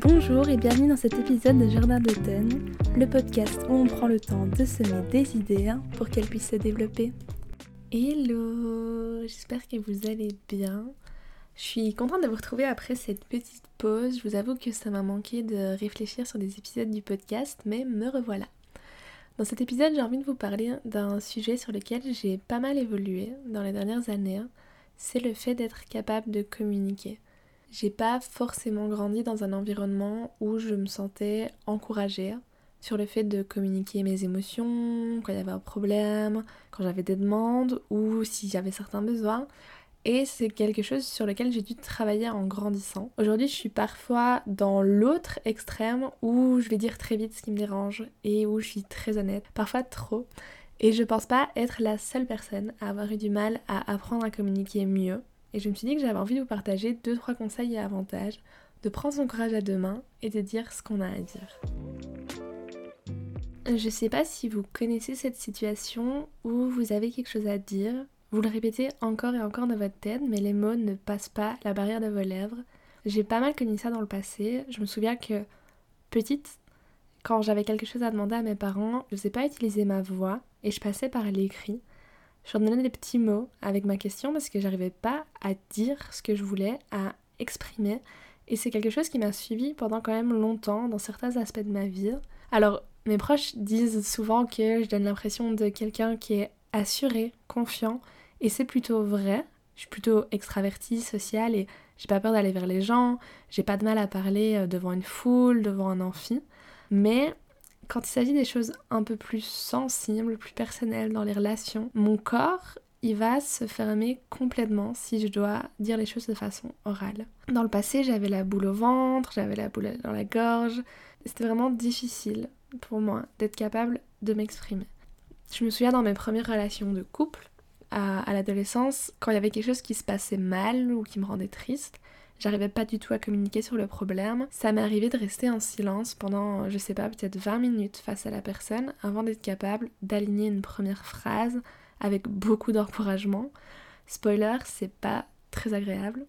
Bonjour et bienvenue dans cet épisode de Jardin d'automne, le podcast où on prend le temps de semer des idées pour qu'elles puissent se développer. Hello, j'espère que vous allez bien. Je suis contente de vous retrouver après cette petite pause. Je vous avoue que ça m'a manqué de réfléchir sur des épisodes du podcast, mais me revoilà. Dans cet épisode, j'ai envie de vous parler d'un sujet sur lequel j'ai pas mal évolué dans les dernières années. C'est le fait d'être capable de communiquer. J'ai pas forcément grandi dans un environnement où je me sentais encouragée sur le fait de communiquer mes émotions, quand il y avait un problème, quand j'avais des demandes ou si j'avais certains besoins. Et c'est quelque chose sur lequel j'ai dû travailler en grandissant. Aujourd'hui, je suis parfois dans l'autre extrême où je vais dire très vite ce qui me dérange et où je suis très honnête, parfois trop. Et je pense pas être la seule personne à avoir eu du mal à apprendre à communiquer mieux. Et je me suis dit que j'avais envie de vous partager deux trois conseils et avantages de prendre son courage à deux mains et de dire ce qu'on a à dire. Je sais pas si vous connaissez cette situation où vous avez quelque chose à dire, vous le répétez encore et encore dans votre tête, mais les mots ne passent pas la barrière de vos lèvres. J'ai pas mal connu ça dans le passé. Je me souviens que petite, quand j'avais quelque chose à demander à mes parents, je sais pas utiliser ma voix et je passais par l'écrit. Je leur donnais des petits mots avec ma question parce que j'arrivais pas à dire ce que je voulais, à exprimer. Et c'est quelque chose qui m'a suivi pendant quand même longtemps dans certains aspects de ma vie. Alors, mes proches disent souvent que je donne l'impression de quelqu'un qui est assuré, confiant, et c'est plutôt vrai. Je suis plutôt extravertie, sociale et j'ai pas peur d'aller vers les gens, j'ai pas de mal à parler euh, devant une foule, devant un amphi. Mais quand il s'agit des choses un peu plus sensibles, plus personnelles dans les relations, mon corps, il va se fermer complètement si je dois dire les choses de façon orale. Dans le passé, j'avais la boule au ventre, j'avais la boule dans la gorge. C'était vraiment difficile pour moi d'être capable de m'exprimer. Je me souviens dans mes premières relations de couple, à, l'adolescence, quand il y avait quelque chose qui se passait mal ou qui me rendait triste, j'arrivais pas du tout à communiquer sur le problème. Ça m'est arrivé de rester en silence pendant, je sais pas, peut-être 20 minutes face à la personne avant d'être capable d'aligner une première phrase avec beaucoup d'encouragement. Spoiler, c'est pas très agréable.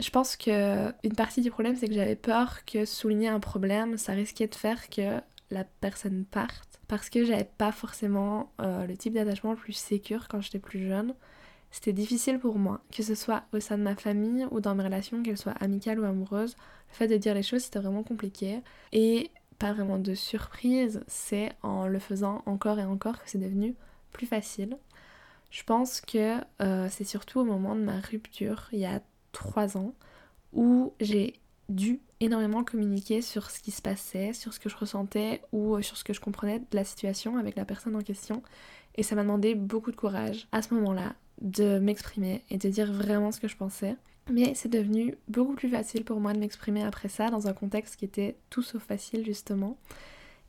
Je pense que une partie du problème, c'est que j'avais peur que souligner un problème, ça risquait de faire que la personne parte parce que j'avais pas forcément euh, le type d'attachement le plus sécure quand j'étais plus jeune. C'était difficile pour moi, que ce soit au sein de ma famille ou dans mes relations, qu'elles soient amicales ou amoureuses. Le fait de dire les choses, c'était vraiment compliqué. Et pas vraiment de surprise, c'est en le faisant encore et encore que c'est devenu plus facile. Je pense que euh, c'est surtout au moment de ma rupture, il y a trois ans, où j'ai dû énormément communiquer sur ce qui se passait, sur ce que je ressentais ou euh, sur ce que je comprenais de la situation avec la personne en question. Et ça m'a demandé beaucoup de courage à ce moment-là de m'exprimer et de dire vraiment ce que je pensais. Mais c'est devenu beaucoup plus facile pour moi de m'exprimer après ça dans un contexte qui était tout sauf facile justement.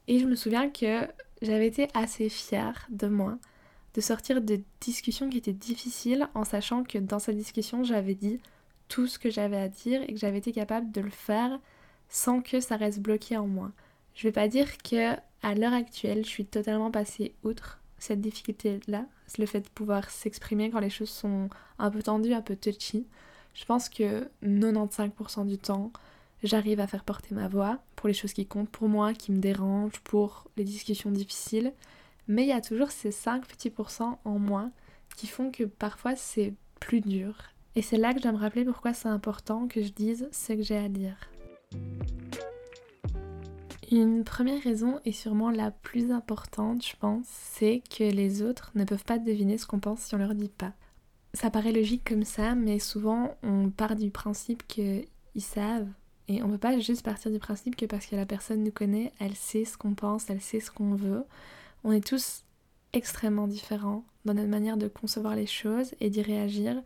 Et je me souviens que j'avais été assez fière de moi de sortir de discussions qui étaient difficiles en sachant que dans cette discussion j'avais dit tout ce que j'avais à dire et que j'avais été capable de le faire sans que ça reste bloqué en moi. Je vais pas dire que à l'heure actuelle, je suis totalement passée outre cette difficulté-là, le fait de pouvoir s'exprimer quand les choses sont un peu tendues, un peu touchy. Je pense que 95% du temps, j'arrive à faire porter ma voix pour les choses qui comptent pour moi, qui me dérangent, pour les discussions difficiles. Mais il y a toujours ces 5 petits pourcents en moi qui font que parfois c'est plus dur et c'est là que je dois me rappeler pourquoi c'est important que je dise ce que j'ai à dire. Une première raison, et sûrement la plus importante, je pense, c'est que les autres ne peuvent pas deviner ce qu'on pense si on leur dit pas. Ça paraît logique comme ça, mais souvent on part du principe qu'ils savent. Et on ne peut pas juste partir du principe que parce que la personne nous connaît, elle sait ce qu'on pense, elle sait ce qu'on veut. On est tous extrêmement différents dans notre manière de concevoir les choses et d'y réagir.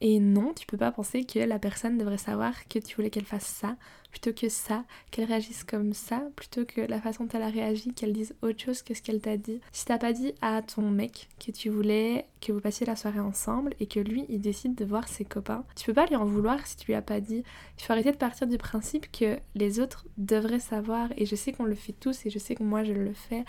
Et non, tu peux pas penser que la personne devrait savoir que tu voulais qu'elle fasse ça, plutôt que ça, qu'elle réagisse comme ça, plutôt que la façon dont elle a réagi, qu'elle dise autre chose que ce qu'elle t'a dit. Si t'as pas dit à ton mec que tu voulais que vous passiez la soirée ensemble et que lui il décide de voir ses copains, tu peux pas lui en vouloir si tu lui as pas dit. Il faut arrêter de partir du principe que les autres devraient savoir et je sais qu'on le fait tous et je sais que moi je le fais.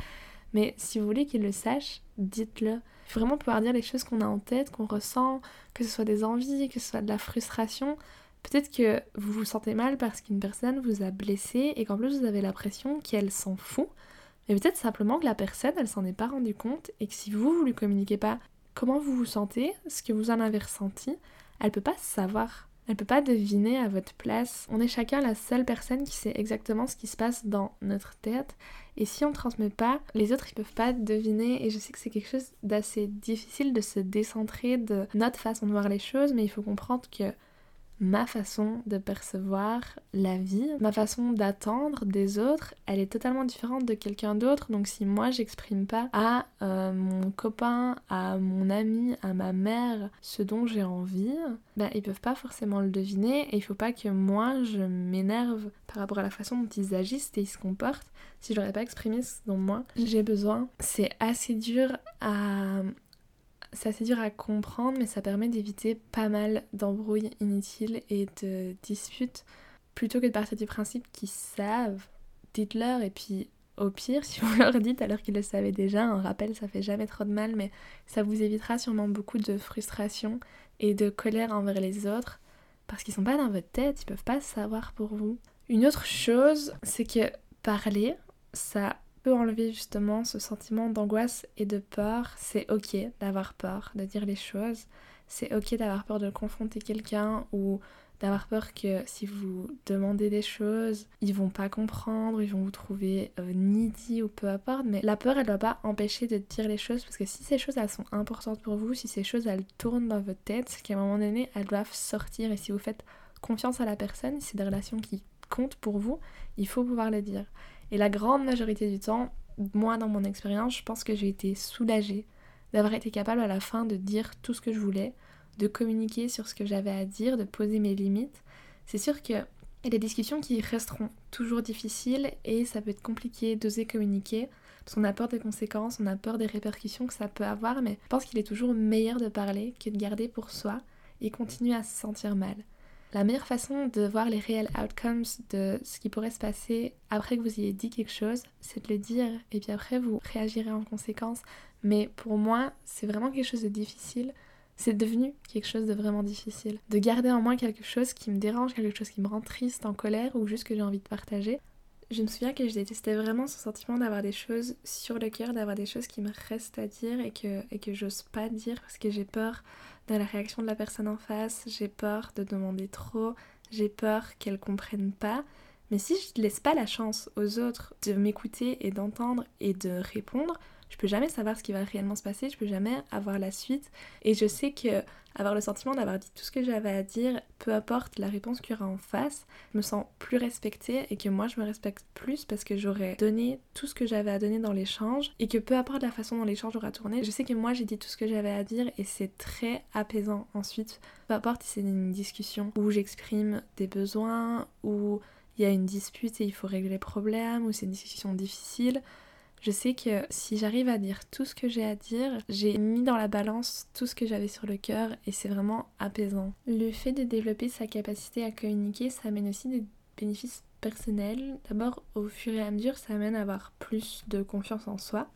Mais si vous voulez qu'il le sache, dites-le. Il vraiment pouvoir dire les choses qu'on a en tête, qu'on ressent, que ce soit des envies, que ce soit de la frustration, Peut-être que vous vous sentez mal parce qu'une personne vous a blessé et qu'en plus vous avez l'impression qu'elle s'en fout. Mais peut-être simplement que la personne, elle s'en est pas rendue compte et que si vous, vous lui communiquez pas comment vous vous sentez, ce que vous en avez ressenti, elle peut pas savoir. Elle peut pas deviner à votre place. On est chacun la seule personne qui sait exactement ce qui se passe dans notre tête. Et si on ne transmet pas, les autres ils peuvent pas deviner. Et je sais que c'est quelque chose d'assez difficile de se décentrer de notre façon de voir les choses, mais il faut comprendre que ma façon de percevoir la vie, ma façon d'attendre des autres, elle est totalement différente de quelqu'un d'autre. Donc si moi j'exprime pas à euh, mon copain, à mon ami, à ma mère ce dont j'ai envie, ben ils peuvent pas forcément le deviner et il faut pas que moi je m'énerve par rapport à la façon dont ils agissent et ils se comportent si je n'aurais pas exprimé ce dont moi j'ai besoin. C'est assez dur à c'est dur à comprendre, mais ça permet d'éviter pas mal d'embrouilles inutiles et de disputes. Plutôt que de partir du principe qu'ils savent, dites-leur et puis au pire, si vous leur dites alors qu'ils le savaient déjà, un rappel ça fait jamais trop de mal, mais ça vous évitera sûrement beaucoup de frustration et de colère envers les autres parce qu'ils sont pas dans votre tête, ils peuvent pas savoir pour vous. Une autre chose, c'est que parler, ça enlever justement ce sentiment d'angoisse et de peur. C'est ok d'avoir peur, de dire les choses. C'est ok d'avoir peur de confronter quelqu'un ou d'avoir peur que si vous demandez des choses, ils vont pas comprendre, ils vont vous trouver euh, needy ou peu importe. Mais la peur, elle doit pas empêcher de dire les choses parce que si ces choses, elles sont importantes pour vous, si ces choses, elles tournent dans votre tête, c'est qu'à un moment donné, elles doivent sortir. Et si vous faites confiance à la personne, si c'est des relations qui comptent pour vous, il faut pouvoir le dire. Et la grande majorité du temps, moi dans mon expérience, je pense que j'ai été soulagée d'avoir été capable à la fin de dire tout ce que je voulais, de communiquer sur ce que j'avais à dire, de poser mes limites. C'est sûr qu'il y a des discussions qui resteront toujours difficiles et ça peut être compliqué d'oser communiquer parce qu'on a peur des conséquences, on a peur des répercussions que ça peut avoir, mais je pense qu'il est toujours meilleur de parler que de garder pour soi et continuer à se sentir mal. La meilleure façon de voir les réels outcomes de ce qui pourrait se passer après que vous ayez dit quelque chose, c'est de le dire et puis après vous réagirez en conséquence. Mais pour moi, c'est vraiment quelque chose de difficile. C'est devenu quelque chose de vraiment difficile. De garder en moi quelque chose qui me dérange, quelque chose qui me rend triste, en colère ou juste que j'ai envie de partager. Je me souviens que je détestais vraiment ce sentiment d'avoir des choses sur le cœur, d'avoir des choses qui me restent à dire et que, et que j'ose pas dire parce que j'ai peur de la réaction de la personne en face, j'ai peur de demander trop, j'ai peur qu'elle comprenne pas. Mais si je ne laisse pas la chance aux autres de m'écouter et d'entendre et de répondre, je peux jamais savoir ce qui va réellement se passer, je peux jamais avoir la suite. Et je sais que avoir le sentiment d'avoir dit tout ce que j'avais à dire, peu importe la réponse qu'il y aura en face, je me sens plus respectée et que moi je me respecte plus parce que j'aurais donné tout ce que j'avais à donner dans l'échange et que peu importe la façon dont l'échange aura tourné, je sais que moi j'ai dit tout ce que j'avais à dire et c'est très apaisant ensuite. Peu importe si c'est une discussion où j'exprime des besoins, où il y a une dispute et il faut régler les problèmes, ou c'est une discussion difficile. Je sais que si j'arrive à dire tout ce que j'ai à dire, j'ai mis dans la balance tout ce que j'avais sur le cœur et c'est vraiment apaisant. Le fait de développer sa capacité à communiquer, ça amène aussi des bénéfices personnels. D'abord, au fur et à mesure, ça amène à avoir plus de confiance en soi.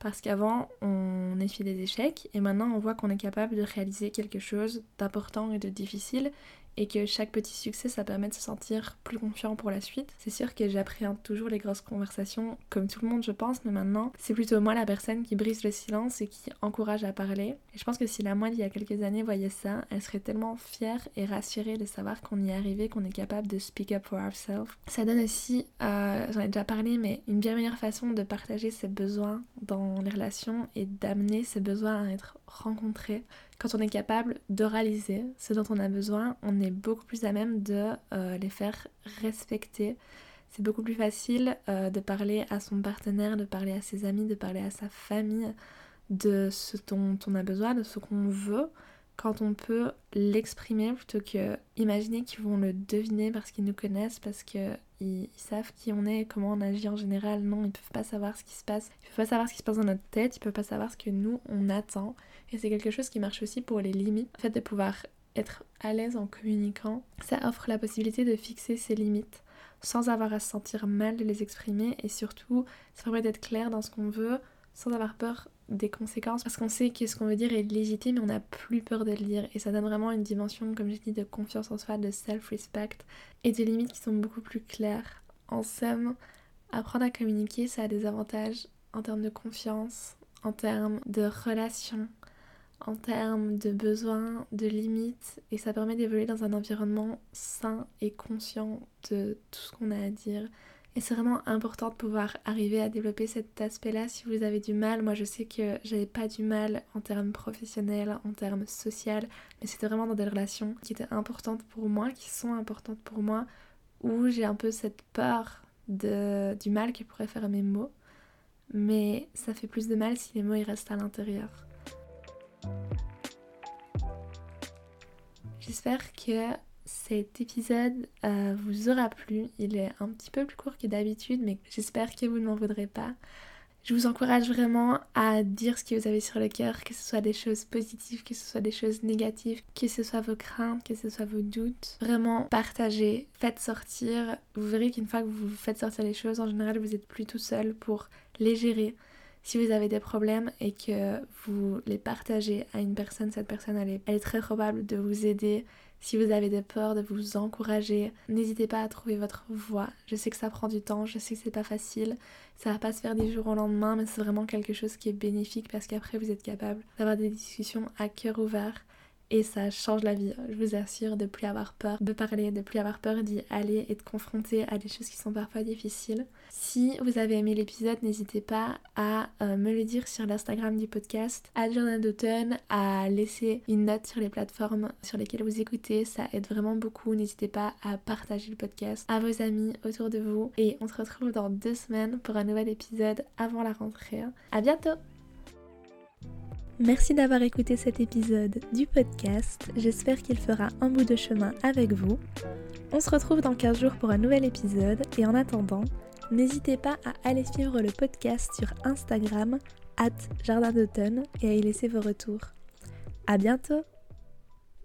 Parce qu'avant, on essuyait des échecs et maintenant on voit qu'on est capable de réaliser quelque chose d'important et de difficile et que chaque petit succès ça permet de se sentir plus confiant pour la suite. C'est sûr que j'appréhende toujours les grosses conversations comme tout le monde je pense, mais maintenant c'est plutôt moi la personne qui brise le silence et qui encourage à parler. Et je pense que si la moine il y a quelques années voyait ça, elle serait tellement fière et rassurée de savoir qu'on y est arrivé, qu'on est capable de speak up for ourselves. Ça donne aussi, euh, j'en ai déjà parlé, mais une bien meilleure façon de partager ses besoins dans les relations et d'amener ses besoins à être rencontrés quand on est capable d'oraliser ce dont on a besoin, on est beaucoup plus à même de euh, les faire respecter. C'est beaucoup plus facile euh, de parler à son partenaire, de parler à ses amis, de parler à sa famille de ce dont on a besoin, de ce qu'on veut, quand on peut l'exprimer plutôt que imaginer qu'ils vont le deviner parce qu'ils nous connaissent, parce qu'ils ils savent qui on est, comment on agit en général. Non, ils peuvent pas savoir ce qui se passe. Ils peuvent pas savoir ce qui se passe dans notre tête, ils peuvent pas savoir ce que nous on attend. Et c'est quelque chose qui marche aussi pour les limites. Le fait de pouvoir être à l'aise en communiquant, ça offre la possibilité de fixer ses limites sans avoir à se sentir mal de les exprimer et surtout ça permet d'être clair dans ce qu'on veut sans avoir peur des conséquences parce qu'on sait que ce qu'on veut dire est légitime mais on n'a plus peur de le dire et ça donne vraiment une dimension, comme j'ai dit, de confiance en soi, de self-respect et des limites qui sont beaucoup plus claires. En somme, apprendre à communiquer, ça a des avantages en termes de confiance, en termes de relations, en termes de besoins, de limites, et ça permet d'évoluer dans un environnement sain et conscient de tout ce qu'on a à dire. Et c'est vraiment important de pouvoir arriver à développer cet aspect-là si vous avez du mal. Moi, je sais que j'avais pas du mal en termes professionnels, en termes social, mais c'était vraiment dans des relations qui étaient importantes pour moi, qui sont importantes pour moi, où j'ai un peu cette peur de, du mal que pourraient faire mes mots. Mais ça fait plus de mal si les mots ils restent à l'intérieur. J'espère que cet épisode euh, vous aura plu. Il est un petit peu plus court que d'habitude, mais j'espère que vous ne m'en voudrez pas. Je vous encourage vraiment à dire ce que vous avez sur le cœur, que ce soit des choses positives, que ce soit des choses négatives, que ce soit vos craintes, que ce soit vos doutes. Vraiment partagez, faites sortir. Vous verrez qu'une fois que vous faites sortir les choses, en général, vous êtes plus tout seul pour les gérer. Si vous avez des problèmes et que vous les partagez à une personne, cette personne elle est, elle est très probable de vous aider si vous avez des peurs, de vous encourager, n'hésitez pas à trouver votre voie. Je sais que ça prend du temps, je sais que c'est pas facile, ça va pas se faire du jour au lendemain, mais c'est vraiment quelque chose qui est bénéfique parce qu'après vous êtes capable d'avoir des discussions à cœur ouvert et ça change la vie. Je vous assure de plus avoir peur de parler, de plus avoir peur d'y aller et de confronter à des choses qui sont parfois difficiles. Si vous avez aimé l'épisode, n'hésitez pas à euh, me le dire sur l'Instagram du podcast, à Jordan d'automne, à laisser une note sur les plateformes sur lesquelles vous écoutez. Ça aide vraiment beaucoup. N'hésitez pas à partager le podcast à vos amis autour de vous. Et on se retrouve dans deux semaines pour un nouvel épisode avant la rentrée. À bientôt! Merci d'avoir écouté cet épisode du podcast. J'espère qu'il fera un bout de chemin avec vous. On se retrouve dans 15 jours pour un nouvel épisode et en attendant, n'hésitez pas à aller suivre le podcast sur Instagram, at Jardin d'automne, et à y laisser vos retours. À bientôt!